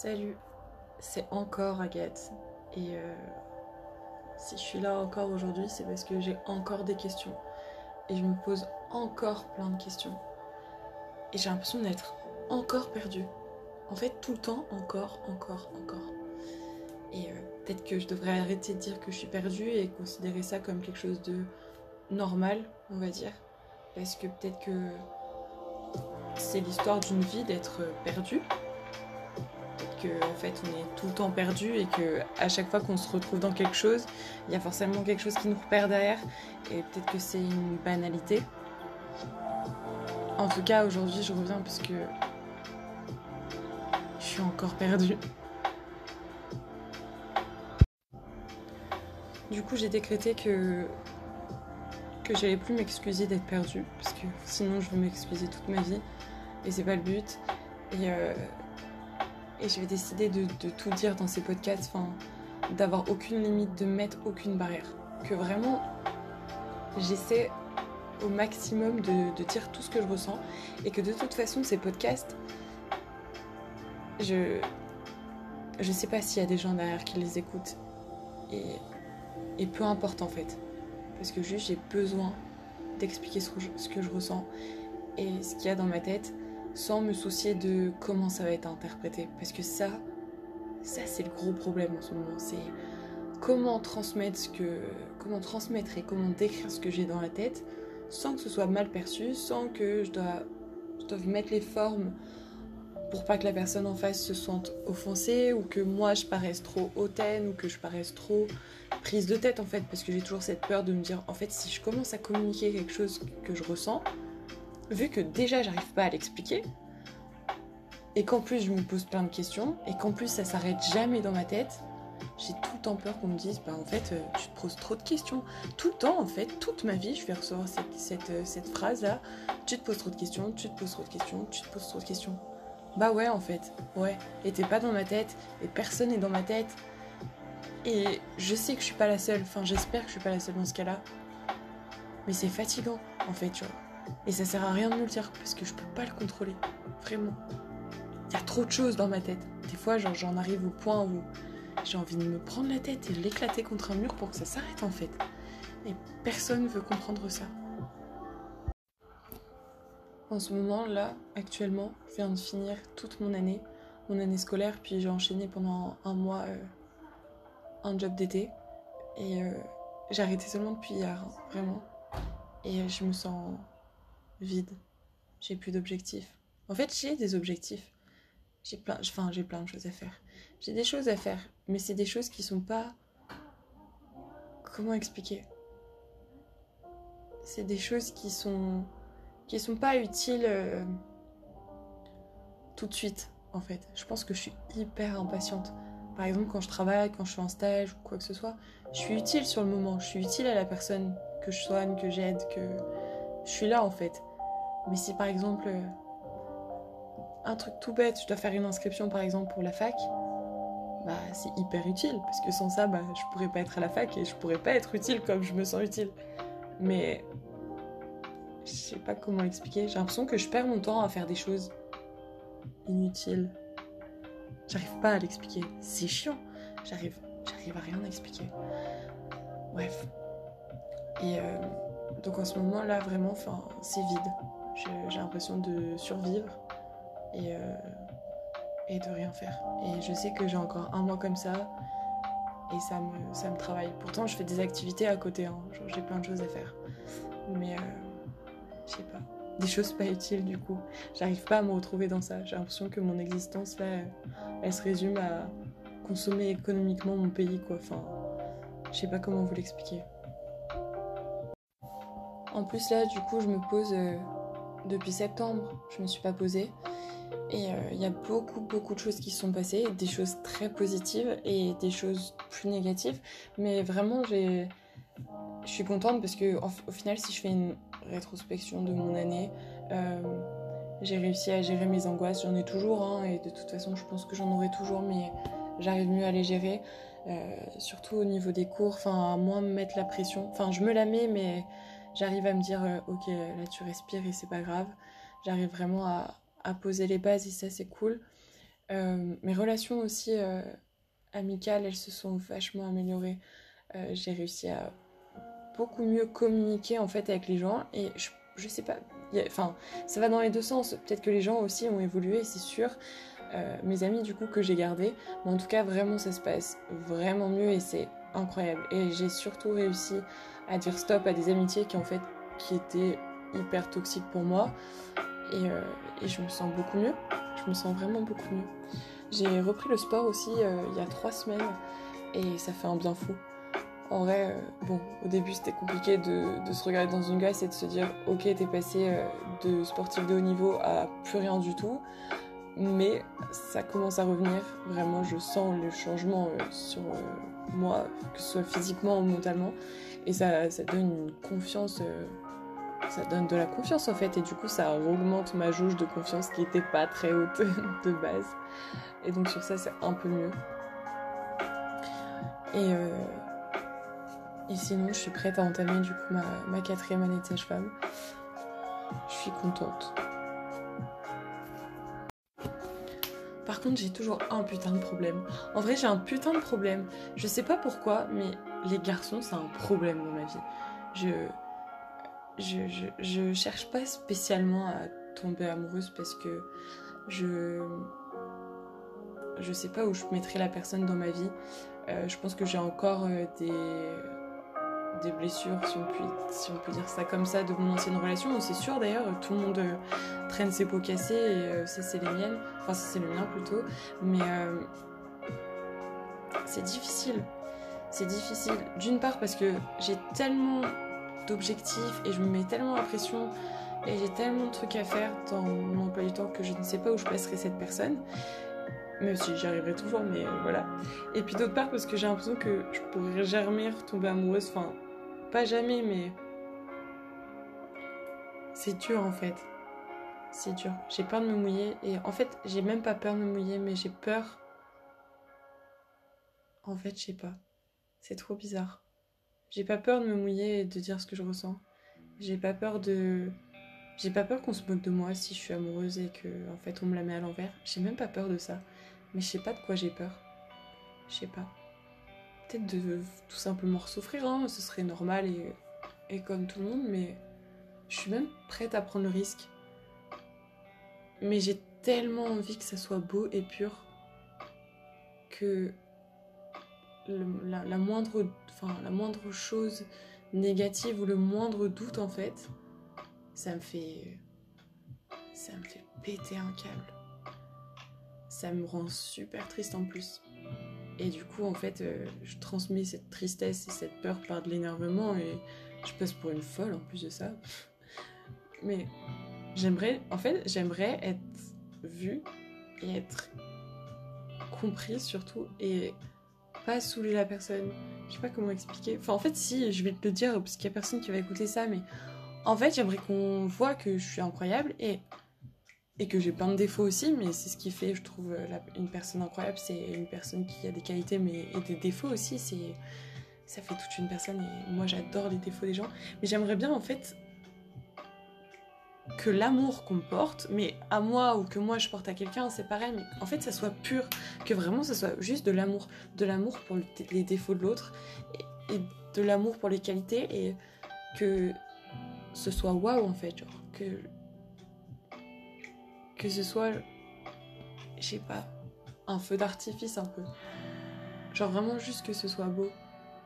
Salut, c'est encore Agathe. Et euh, si je suis là encore aujourd'hui, c'est parce que j'ai encore des questions. Et je me pose encore plein de questions. Et j'ai l'impression d'être encore perdue. En fait, tout le temps, encore, encore, encore. Et euh, peut-être que je devrais arrêter de dire que je suis perdue et considérer ça comme quelque chose de normal, on va dire. Parce que peut-être que c'est l'histoire d'une vie d'être perdue que en fait on est tout le temps perdu et que à chaque fois qu'on se retrouve dans quelque chose, il y a forcément quelque chose qui nous repère derrière et peut-être que c'est une banalité. En tout cas, aujourd'hui, je reviens parce que je suis encore perdue. Du coup, j'ai décrété que que j'allais plus m'excuser d'être perdue parce que sinon je vais m'excuser toute ma vie et c'est pas le but. Et euh, et je vais décider de, tout dire dans ces podcasts, enfin, d'avoir aucune limite, de mettre aucune barrière. Que vraiment, j'essaie au maximum de, dire tout ce que je ressens et que de toute façon, ces podcasts, je. Je sais pas s'il y a des gens derrière qui les écoutent. Et, peu importe en fait. Parce que juste j'ai besoin d'expliquer ce que je ressens et ce qu'il y a dans ma tête sans me soucier de comment ça va être interprété. Parce que ça, ça c'est le gros problème en ce moment. C'est comment transmettre ce que, comment transmettre et comment décrire ce que j'ai dans la tête sans que ce soit mal perçu, sans que je dois, je mettre les formes pour pas que la personne en face se sente offensée ou que moi je paraisse trop hautaine ou que je paraisse trop prise de tête en fait parce que j'ai toujours cette peur de me dire en fait si je commence à communiquer quelque chose que je ressens vu que déjà j'arrive pas à l'expliquer, et qu'en plus je me pose plein de questions, et qu'en plus ça s'arrête jamais dans ma tête, j'ai tout le temps peur qu'on me dise, bah en fait, euh, tu te poses trop de questions. Tout le temps, en fait, toute ma vie, je vais recevoir cette, euh, cette, phrase-là, tu te poses trop de questions, tu te poses trop de questions, tu te poses trop de questions. Bah ouais, en fait, ouais. Et t'es pas dans ma tête, et personne n'est dans ma tête. Et je sais que je suis pas la seule, enfin j'espère que je suis pas la seule dans ce cas-là. Mais c'est fatigant, en fait, tu vois. Et ça sert à rien de me le dire parce que je peux pas le contrôler. Vraiment. Il y a trop de choses dans ma tête. Des fois, j'en arrive au point où j'ai envie de me prendre la tête et l'éclater contre un mur pour que ça s'arrête en fait. Et personne veut comprendre ça. En ce moment, là, actuellement, je viens de finir toute mon année, mon année scolaire, puis j'ai enchaîné pendant un mois euh, un job d'été. Et euh, j'ai arrêté seulement depuis hier, hein, vraiment. Et je me sens vide. J'ai plus d'objectifs. En fait, j'ai des objectifs. J'ai plein, enfin, j'ai plein de choses à faire. J'ai des choses à faire, mais c'est des choses qui sont pas. Comment expliquer? C'est des choses qui sont qui sont pas utiles euh, tout de suite. En fait, je pense que je suis hyper impatiente. Par exemple, quand je travaille, quand je suis en stage ou quoi que ce soit, je suis utile sur le moment. Je suis utile à la personne que je soigne, que j'aide, que je suis là en fait. Mais si par exemple, euh, un truc tout bête, je dois faire une inscription par exemple pour la fac, bah c'est hyper utile parce que sans ça, bah, je pourrais pas être à la fac et je pourrais pas être utile comme je me sens utile. Mais je sais pas comment expliquer. J'ai l'impression que je perds mon temps à faire des choses inutiles. J'arrive pas à l'expliquer. C'est chiant. J'arrive, à rien à expliquer. Bref. Et euh, donc en ce moment là, vraiment, c'est vide. J'ai l'impression de survivre et, euh, et de rien faire. Et je sais que j'ai encore un mois comme ça et ça me, ça me travaille. Pourtant, je fais des activités à côté, hein. j'ai plein de choses à faire. Mais euh, je sais pas. Des choses pas utiles du coup. J'arrive pas à me retrouver dans ça. J'ai l'impression que mon existence là, elle se résume à consommer économiquement mon pays quoi. Enfin, je sais pas comment vous l'expliquer. En plus là, du coup, je me pose euh, depuis septembre, je me suis pas posée. Et euh, il y a beaucoup, beaucoup de choses qui se sont passées, des choses très positives et des choses plus négatives. Mais vraiment, je suis contente parce que au final, si je fais une rétrospection de mon année, euh, j'ai réussi à gérer mes angoisses. J'en ai toujours, hein, et de toute façon, je pense que j'en aurai toujours, mais j'arrive mieux à les gérer. Euh, surtout au niveau des cours, enfin, à moins me mettre la pression. Enfin, je me la mets, mais j'arrive à me dire euh, ok là tu respires et c'est pas grave j'arrive vraiment à, poser les bases et ça c'est cool Euh, mes relations aussi euh, amicales, elles se sont vachement améliorées. J'ai réussi à beaucoup mieux communiquer en fait avec les gens et je, je sais pas, enfin ça va dans les deux sens. Peut-être que les gens aussi ont évolué, c'est sûr. mes amis du coup que j'ai gardés, mais en tout cas vraiment ça se passe vraiment mieux et c'est incroyable. Et j'ai surtout réussi à dire stop à des amitiés qui en fait qui étaient hyper toxiques pour moi et, et je me sens beaucoup mieux. Je me sens vraiment beaucoup mieux. J'ai repris le sport aussi euh, il y a trois semaines et ça fait un bien fou. En vrai, euh, bon, au début c'était compliqué de, se regarder dans une glace et de se dire ok, t'es passé euh, de sportif de haut niveau à plus rien du tout. Mais ça commence à revenir. Vraiment, je sens le changement sur moi, que ce soit physiquement ou mentalement. Et ça, ça donne une confiance ça donne de la confiance en fait. Et du coup ça augmente ma jauge de confiance qui était pas très haute de base. Et donc sur ça c'est un peu mieux. Et, euh, et sinon je suis prête à entamer du coup ma, quatrième année de sage-femme. Je suis contente par contre j'ai toujours un putain de problème en vrai j'ai un putain de problème je sais pas pourquoi mais les garçons c'est un problème dans ma vie je je, je, cherche pas spécialement à tomber amoureuse parce que je je sais pas où je mettrai la personne dans ma vie. Euh, je pense que j'ai encore euh, des des blessures, si on, peut, si on peut dire ça comme ça, de mon ancienne relation. C'est sûr d'ailleurs, tout le monde euh, traîne ses pots cassés et ça c'est les miennes. Enfin, c'est le mien plutôt. Mais c'est difficile. C'est difficile. D'une part parce que j'ai tellement d'objectifs et je me mets tellement la pression et j'ai tellement de trucs à faire dans mon emploi du temps que je ne sais pas où je placerai cette personne. Même si j'y arriverai toujours, mais euh, voilà. Et puis d'autre part parce que j'ai l'impression que je pourrais jamais retomber amoureuse. Enfin, pas jamais, mais c'est dur en fait. C'est dur. J'ai peur de me mouiller et en fait, j'ai même pas peur de me mouiller, mais j'ai peur. En fait, je sais pas. C'est trop bizarre. J'ai pas peur de me mouiller et de dire ce que je ressens. J'ai pas peur de. J'ai pas peur qu'on se moque de moi si je suis amoureuse et que en fait on me la met à l'envers. J'ai même pas peur de ça. Mais je sais pas de quoi j'ai peur. Je sais pas. Peut-être de tout simplement souffrir, hein. ce serait normal et, et comme tout le monde, mais je suis même prête à prendre le risque. Mais j'ai tellement envie que ça soit beau et pur que la, moindre, enfin, la moindre chose négative ou le moindre doute en fait, ça me fait, ça me fait péter un câble. Ça me rend super triste en plus. Et du coup, en fait, euh, je transmets cette tristesse et cette peur par de l'énervement et je passe pour une folle en plus de ça. Mais j'aimerais, en fait, j'aimerais être vue et être comprise surtout et pas saouler la personne. Je sais pas comment expliquer. Enfin, en fait, si, je vais te le dire parce qu'il y a personne qui va écouter ça, mais en fait, j'aimerais qu'on voit que je suis incroyable et, et que j'ai plein de défauts aussi, mais c'est ce qui fait, je trouve, une personne incroyable. C'est une personne qui a des qualités mais, et des défauts aussi. C'est ça fait toute une personne et moi j'adore les défauts des gens. Mais j'aimerais bien en fait que l'amour qu'on porte, mais à moi ou que moi je porte à quelqu'un, c'est pareil, mais en fait ça soit pur, que vraiment ça soit juste de l'amour, de l'amour pour les défauts de l'autre et, de l'amour pour les qualités et que ce soit waouh en fait, genre que que ce soit, je sais pas, un feu d'artifice un peu, genre vraiment juste que ce soit beau.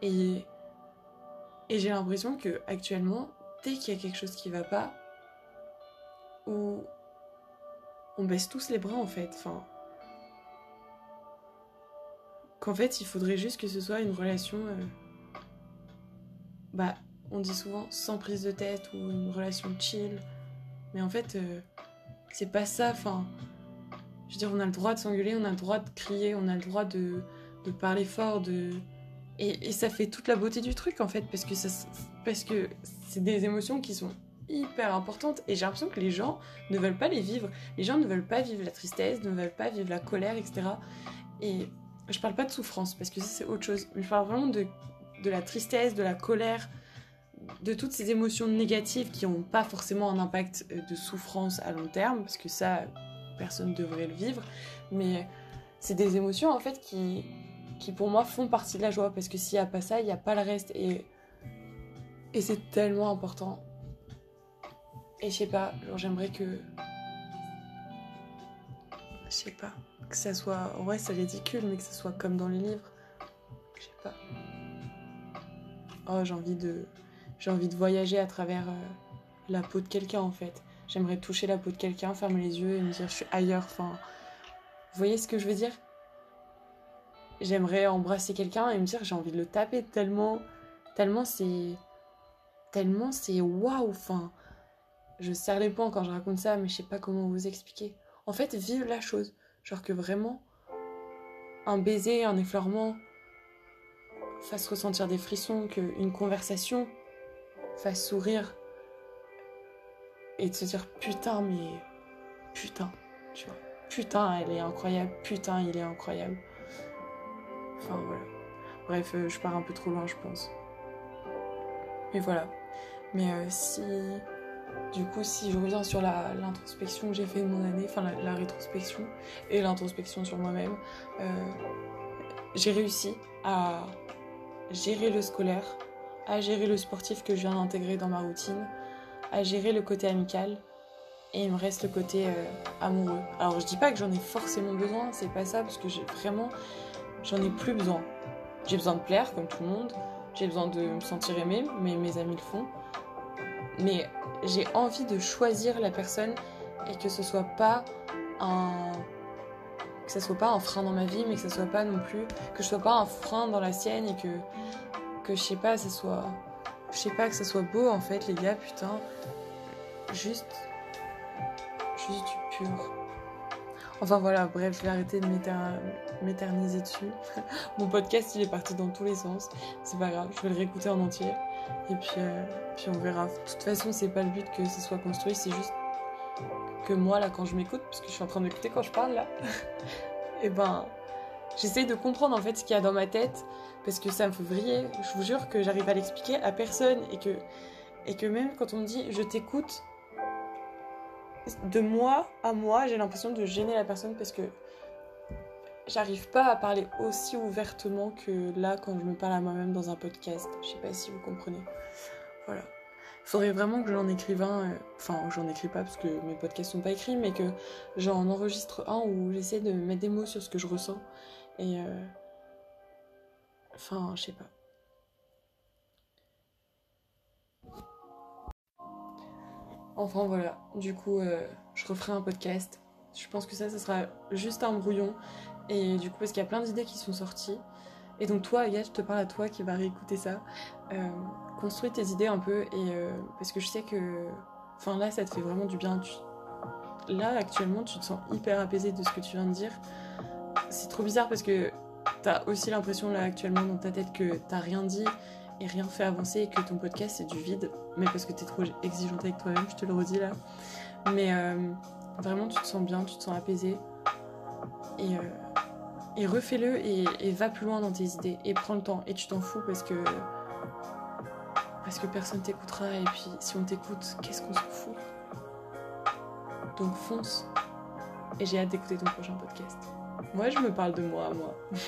Et et j'ai l'impression que actuellement dès qu'il y a quelque chose qui va pas où on baisse tous les bras en fait. Enfin, qu'en fait il faudrait juste que ce soit une relation, euh, bah on dit souvent sans prise de tête ou une relation chill, mais en fait euh, c'est pas ça. Enfin, je veux dire on a le droit de s'engueuler, on a le droit de crier, on a le droit de, de parler fort, de et, ça fait toute la beauté du truc en fait parce que parce que c'est des émotions qui sont hyper importante et j'ai l'impression que les gens ne veulent pas les vivre. Les gens ne veulent pas vivre la tristesse, ne veulent pas vivre la colère, etc. Et je parle pas de souffrance parce que ça c'est autre chose, mais je parle vraiment de, de la tristesse, de la colère, de toutes ces émotions négatives qui n'ont pas forcément un impact euh, de souffrance à long terme parce que ça, personne devrait le vivre, mais c'est des émotions en fait qui, qui pour moi font partie de la joie parce que s'il n'y a pas ça, il n'y a pas le reste et, et c'est tellement important. Et je sais pas, j'aimerais que. Je sais pas, que ça soit. Ouais, c'est ridicule, mais que ça soit comme dans les livres. Je sais pas. Oh, j'ai envie de. J'ai envie de voyager à travers euh, la peau de quelqu'un en fait. J'aimerais toucher la peau de quelqu'un, fermer les yeux et me dire je suis ailleurs. Enfin, vous voyez ce que je veux dire? J'aimerais embrasser quelqu'un et me dire j'ai envie de le taper tellement, tellement c'est, tellement c'est waouh. Enfin, je serre les poings quand je raconte ça, mais je sais pas comment vous expliquer. En fait, vive la chose, genre que vraiment un baiser, un effleurement fasse ressentir des frissons, qu'une conversation fasse sourire et de se dire putain mais putain, tu vois. Putain, elle est incroyable, putain, il est incroyable. Enfin voilà. Bref, euh, je pars un peu trop loin, je pense. Mais voilà. Mais euh, si. Du coup, si je reviens sur l'introspection que j'ai fait de mon année, enfin la, rétrospection et l'introspection sur moi-même, euh, j'ai réussi à gérer le scolaire, à gérer le sportif que je viens d'intégrer dans ma routine, à gérer le côté amical et il me reste le côté amoureux. Alors je dis pas que j'en ai forcément besoin, c'est pas ça parce que j'ai vraiment j'en ai plus besoin. J'ai besoin de plaire comme tout le monde, j'ai besoin de me sentir aimée, mais mes amis le font. Mais j'ai envie de choisir la personne et que ce soit pas un que soit pas un frein dans ma vie, mais que ce soit pas non plus que je sois pas un frein dans la sienne et que que je sais pas, ce soit je sais pas que ce soit beau en fait les gars, putain. Juste juste du pur. Enfin voilà, bref, je vais arrêter de m'éterniser dessus. Mon podcast, il est parti dans tous les sens. C'est pas grave, je vais le réécouter en entier. Et puis, euh, puis on verra. De toute façon, c'est pas le but que ce soit construit, c'est juste que moi, là, quand je m'écoute, parce que je suis en train d'écouter quand je parle, là, et eh ben, j'essaye de comprendre en fait ce qu'il y a dans ma tête, parce que ça me fait vriller. Je vous jure que j'arrive à l'expliquer à personne, et que, et que même quand on me dit je t'écoute, de moi à moi, j'ai l'impression de gêner la personne parce que j'arrive pas à parler aussi ouvertement que là quand je me parle à moi-même dans un podcast. Je sais pas si vous comprenez. Voilà. Faudrait vraiment que j'en écrive un, euh, enfin j'en écris pas parce que mes podcasts sont pas écrits, mais que j'en enregistre un où j'essaie de mettre des mots sur ce que je ressens. Et euh... enfin, je sais pas. Enfin voilà, du coup, euh, je referai un podcast. Je pense que ça, ce sera juste un brouillon. Et du coup, parce qu'il y a plein d'idées qui sont sorties. Et donc toi, Agathe, je te parle à toi qui va réécouter ça. Euh, construis tes idées un peu. Et euh, parce que je sais que... Enfin là, ça te fait vraiment du bien. Là, actuellement, tu te sens hyper apaisé de ce que tu viens de dire. C'est trop bizarre parce que t'as aussi l'impression là actuellement dans ta tête que t'as rien dit et rien fait avancer et que ton podcast c'est du vide, mais parce que t'es trop exigeante avec toi-même, je te le redis là. Mais euh, vraiment, tu te sens bien, tu te sens apaisé. Et, euh, et refais-le et, va plus loin dans tes idées. Et prends le temps. Et tu t'en fous parce que. Parce que personne t'écoutera. Et puis, si on t'écoute, qu'est-ce qu'on s'en fout? Donc, fonce. Et j'ai hâte d'écouter ton prochain podcast. Moi, je me parle de moi moi.